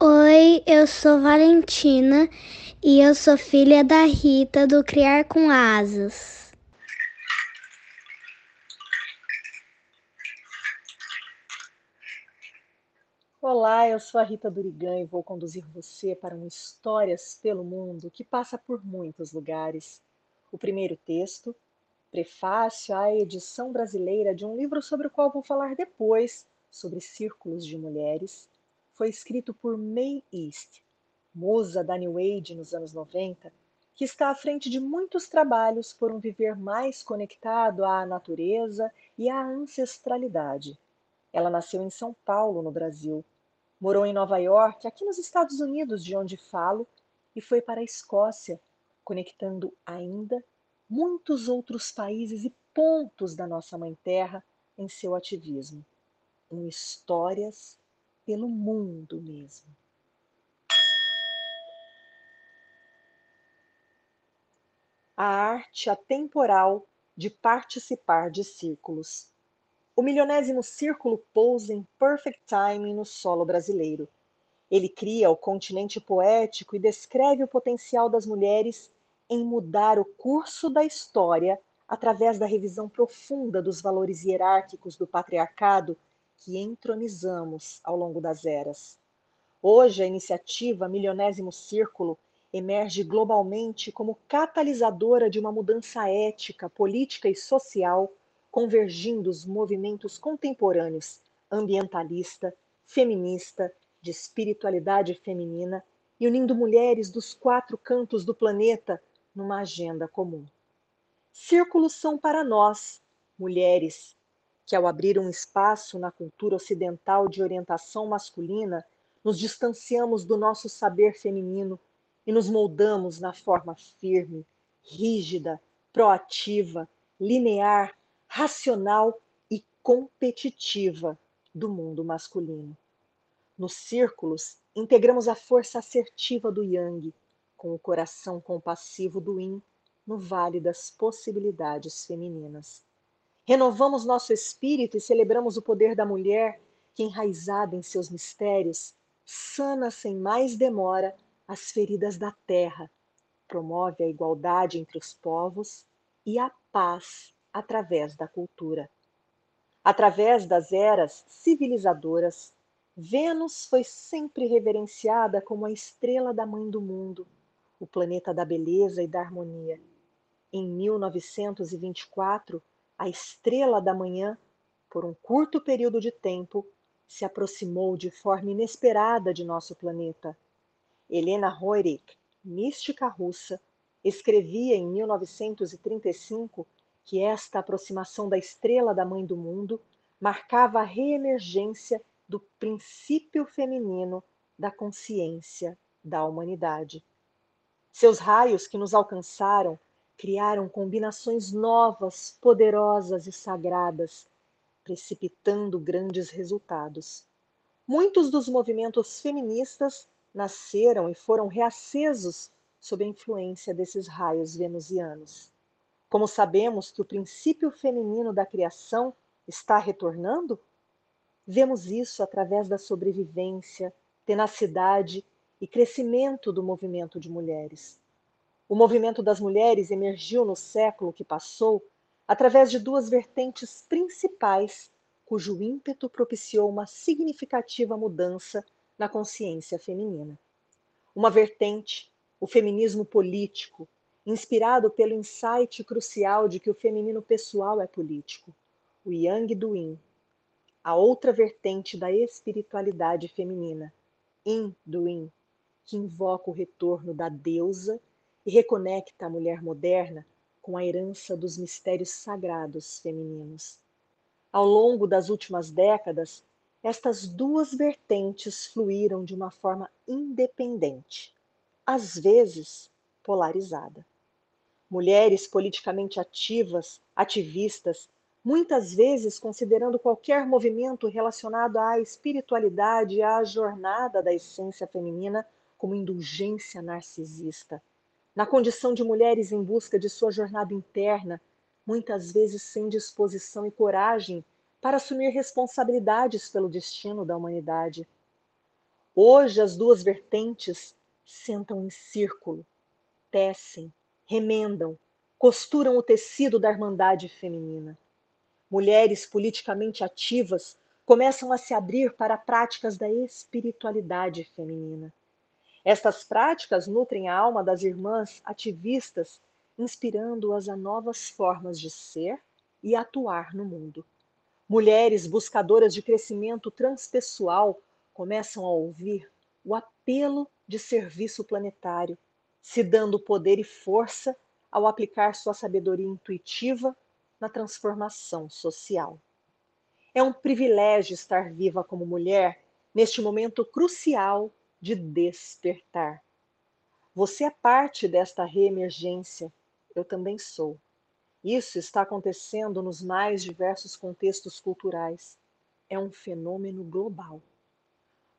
Oi, eu sou Valentina e eu sou filha da Rita do Criar com Asas. Olá, eu sou a Rita Durigan e vou conduzir você para um Histórias pelo Mundo que passa por muitos lugares. O primeiro texto, prefácio à edição brasileira de um livro sobre o qual vou falar depois, sobre círculos de mulheres, foi escrito por May East, musa da New Age nos anos 90, que está à frente de muitos trabalhos por um viver mais conectado à natureza e à ancestralidade. Ela nasceu em São Paulo, no Brasil, morou em Nova York, aqui nos Estados Unidos, de onde falo, e foi para a Escócia, conectando ainda muitos outros países e pontos da nossa Mãe Terra em seu ativismo com histórias pelo mundo mesmo. A arte atemporal de participar de círculos. O milionésimo círculo pousa em perfect timing no solo brasileiro. Ele cria o continente poético e descreve o potencial das mulheres em mudar o curso da história através da revisão profunda dos valores hierárquicos do patriarcado que entronizamos ao longo das eras. Hoje, a iniciativa Milionésimo Círculo emerge globalmente como catalisadora de uma mudança ética, política e social, convergindo os movimentos contemporâneos ambientalista, feminista, de espiritualidade feminina e unindo mulheres dos quatro cantos do planeta numa agenda comum. Círculos são para nós, mulheres, que, ao abrir um espaço na cultura ocidental de orientação masculina, nos distanciamos do nosso saber feminino e nos moldamos na forma firme, rígida, proativa, linear, racional e competitiva do mundo masculino. Nos círculos, integramos a força assertiva do Yang com o coração compassivo do Yin no vale das possibilidades femininas. Renovamos nosso espírito e celebramos o poder da mulher que, enraizada em seus mistérios, sana sem mais demora as feridas da terra, promove a igualdade entre os povos e a paz através da cultura. Através das eras civilizadoras, Vênus foi sempre reverenciada como a estrela da mãe do mundo, o planeta da beleza e da harmonia. Em 1924, a estrela da manhã, por um curto período de tempo, se aproximou de forma inesperada de nosso planeta. Helena Roerich, mística russa, escrevia em 1935 que esta aproximação da estrela da mãe do mundo marcava a reemergência do princípio feminino da consciência da humanidade. Seus raios que nos alcançaram criaram combinações novas, poderosas e sagradas, precipitando grandes resultados. Muitos dos movimentos feministas nasceram e foram reacesos sob a influência desses raios venusianos. Como sabemos que o princípio feminino da criação está retornando? Vemos isso através da sobrevivência, tenacidade e crescimento do movimento de mulheres. O movimento das mulheres emergiu no século que passou através de duas vertentes principais, cujo ímpeto propiciou uma significativa mudança na consciência feminina. Uma vertente, o feminismo político, inspirado pelo insight crucial de que o feminino pessoal é político, o Yang do Yin. A outra vertente da espiritualidade feminina, Yin do Yin, que invoca o retorno da deusa e reconecta a mulher moderna com a herança dos mistérios sagrados femininos. Ao longo das últimas décadas, estas duas vertentes fluíram de uma forma independente, às vezes polarizada. Mulheres politicamente ativas, ativistas, muitas vezes considerando qualquer movimento relacionado à espiritualidade e à jornada da essência feminina como indulgência narcisista. Na condição de mulheres em busca de sua jornada interna, muitas vezes sem disposição e coragem para assumir responsabilidades pelo destino da humanidade. Hoje, as duas vertentes sentam em círculo, tecem, remendam, costuram o tecido da irmandade feminina. Mulheres politicamente ativas começam a se abrir para práticas da espiritualidade feminina. Estas práticas nutrem a alma das irmãs ativistas, inspirando-as a novas formas de ser e atuar no mundo. Mulheres buscadoras de crescimento transpessoal começam a ouvir o apelo de serviço planetário, se dando poder e força ao aplicar sua sabedoria intuitiva na transformação social. É um privilégio estar viva como mulher neste momento crucial de despertar. Você é parte desta reemergência, eu também sou. Isso está acontecendo nos mais diversos contextos culturais. É um fenômeno global.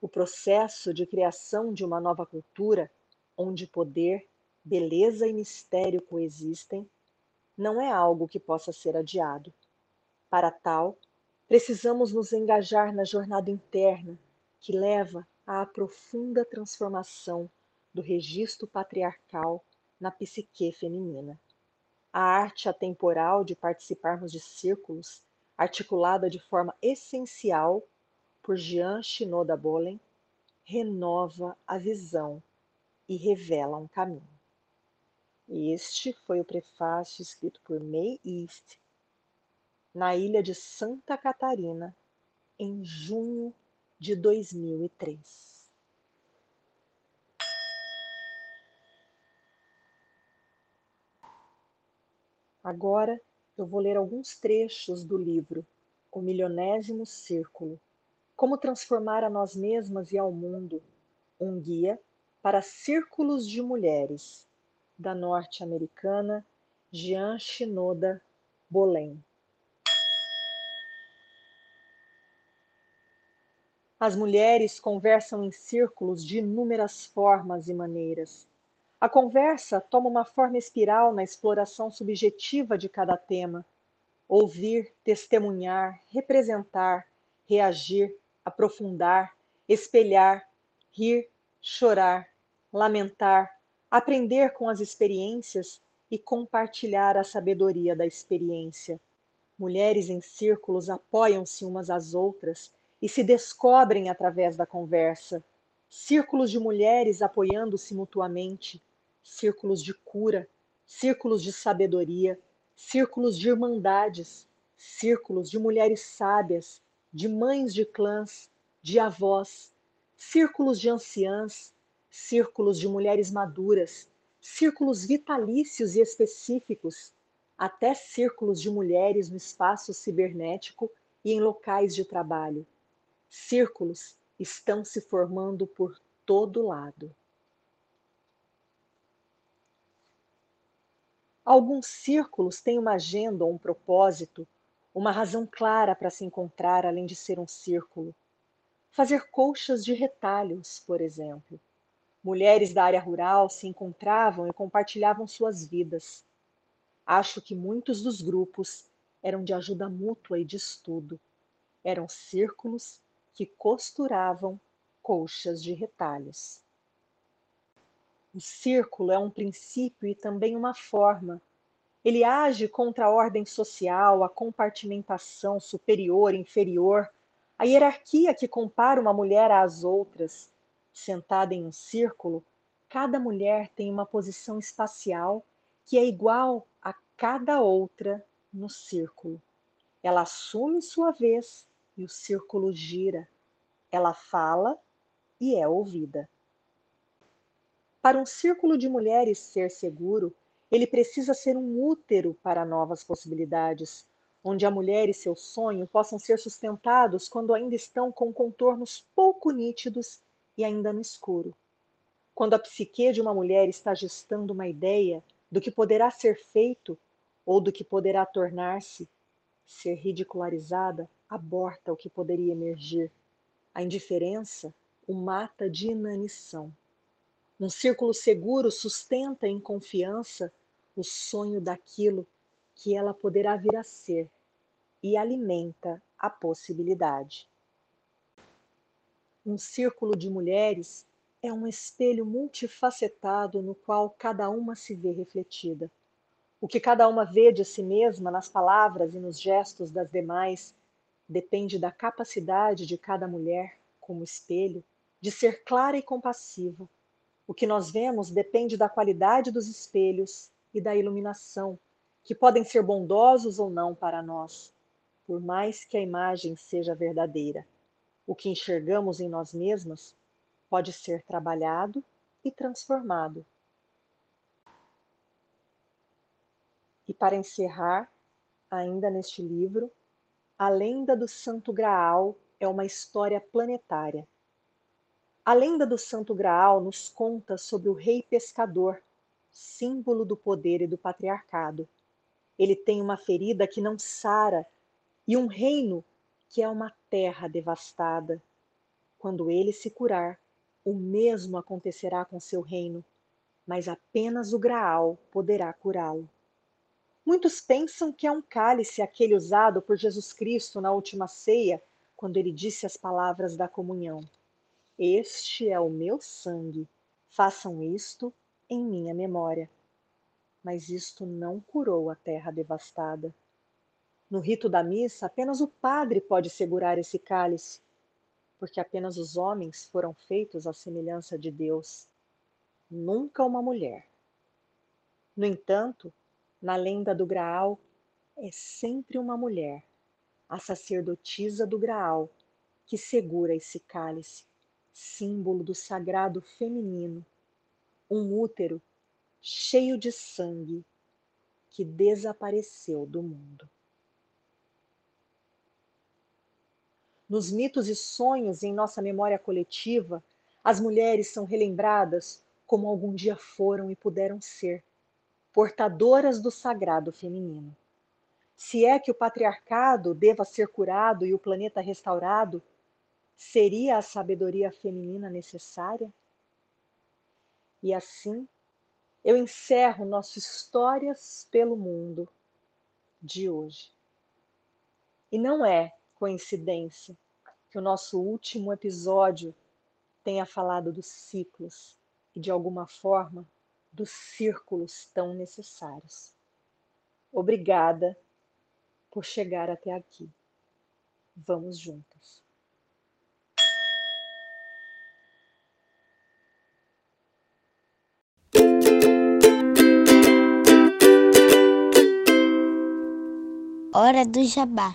O processo de criação de uma nova cultura, onde poder, beleza e mistério coexistem, não é algo que possa ser adiado. Para tal, precisamos nos engajar na jornada interna que leva à profunda transformação do registro patriarcal na psique feminina a arte atemporal de participarmos de círculos, articulada de forma essencial por Jean Shinoda Bolen, renova a visão e revela um caminho. Este foi o prefácio escrito por May East na ilha de Santa Catarina em junho de 2003. Agora eu vou ler alguns trechos do livro O Milionésimo Círculo Como Transformar a Nós Mesmas e ao Mundo um Guia para Círculos de Mulheres, da norte-americana Jean Shinoda Bolen. As mulheres conversam em círculos de inúmeras formas e maneiras a conversa toma uma forma espiral na exploração subjetiva de cada tema. Ouvir, testemunhar, representar, reagir, aprofundar, espelhar, rir, chorar, lamentar, aprender com as experiências e compartilhar a sabedoria da experiência. Mulheres em círculos apoiam-se umas às outras e se descobrem através da conversa. Círculos de mulheres apoiando-se mutuamente, círculos de cura, círculos de sabedoria, círculos de irmandades, círculos de mulheres sábias, de mães de clãs, de avós, círculos de anciãs, círculos de mulheres maduras, círculos vitalícios e específicos, até círculos de mulheres no espaço cibernético e em locais de trabalho. Círculos estão se formando por todo lado. Alguns círculos têm uma agenda ou um propósito, uma razão clara para se encontrar além de ser um círculo. Fazer colchas de retalhos, por exemplo. Mulheres da área rural se encontravam e compartilhavam suas vidas. Acho que muitos dos grupos eram de ajuda mútua e de estudo. Eram círculos que costuravam colchas de retalhos. O círculo é um princípio e também uma forma. Ele age contra a ordem social, a compartimentação superior, inferior, a hierarquia que compara uma mulher às outras. Sentada em um círculo, cada mulher tem uma posição espacial que é igual a cada outra no círculo. Ela assume sua vez e o círculo gira. Ela fala e é ouvida. Para um círculo de mulheres ser seguro, ele precisa ser um útero para novas possibilidades, onde a mulher e seu sonho possam ser sustentados quando ainda estão com contornos pouco nítidos e ainda no escuro. Quando a psique de uma mulher está gestando uma ideia do que poderá ser feito ou do que poderá tornar-se, ser ridicularizada aborta o que poderia emergir. A indiferença o mata de inanição. Um círculo seguro sustenta em confiança o sonho daquilo que ela poderá vir a ser e alimenta a possibilidade. Um círculo de mulheres é um espelho multifacetado no qual cada uma se vê refletida. O que cada uma vê de si mesma nas palavras e nos gestos das demais depende da capacidade de cada mulher, como espelho, de ser clara e compassiva. O que nós vemos depende da qualidade dos espelhos e da iluminação, que podem ser bondosos ou não para nós, por mais que a imagem seja verdadeira. O que enxergamos em nós mesmas pode ser trabalhado e transformado. E para encerrar, ainda neste livro, a lenda do Santo Graal é uma história planetária. A lenda do Santo Graal nos conta sobre o rei pescador, símbolo do poder e do patriarcado. Ele tem uma ferida que não sara e um reino que é uma terra devastada. Quando ele se curar, o mesmo acontecerá com seu reino, mas apenas o Graal poderá curá-lo. Muitos pensam que é um cálice aquele usado por Jesus Cristo na última ceia, quando ele disse as palavras da comunhão: Este é o meu sangue, façam isto em minha memória. Mas isto não curou a terra devastada. No rito da missa, apenas o padre pode segurar esse cálice, porque apenas os homens foram feitos à semelhança de Deus, nunca uma mulher. No entanto, na lenda do Graal, é sempre uma mulher, a sacerdotisa do Graal, que segura esse cálice, símbolo do sagrado feminino, um útero cheio de sangue que desapareceu do mundo. Nos mitos e sonhos em nossa memória coletiva, as mulheres são relembradas como algum dia foram e puderam ser, portadoras do sagrado feminino. Se é que o patriarcado deva ser curado e o planeta restaurado, seria a sabedoria feminina necessária? E assim, eu encerro nosso Histórias pelo Mundo de hoje. E não é coincidência que o nosso último episódio tenha falado dos ciclos e, de alguma forma, dos círculos tão necessários. Obrigada por chegar até aqui. Vamos juntos. Hora do Jabá.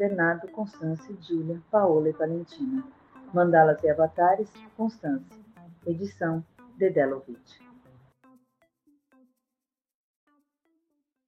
Bernardo, Constância, Júlia, Paola e Valentina. Mandalas e avatares, Constância. Edição, Dedelovitch.